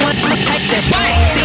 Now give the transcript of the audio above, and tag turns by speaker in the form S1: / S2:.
S1: one, the take that.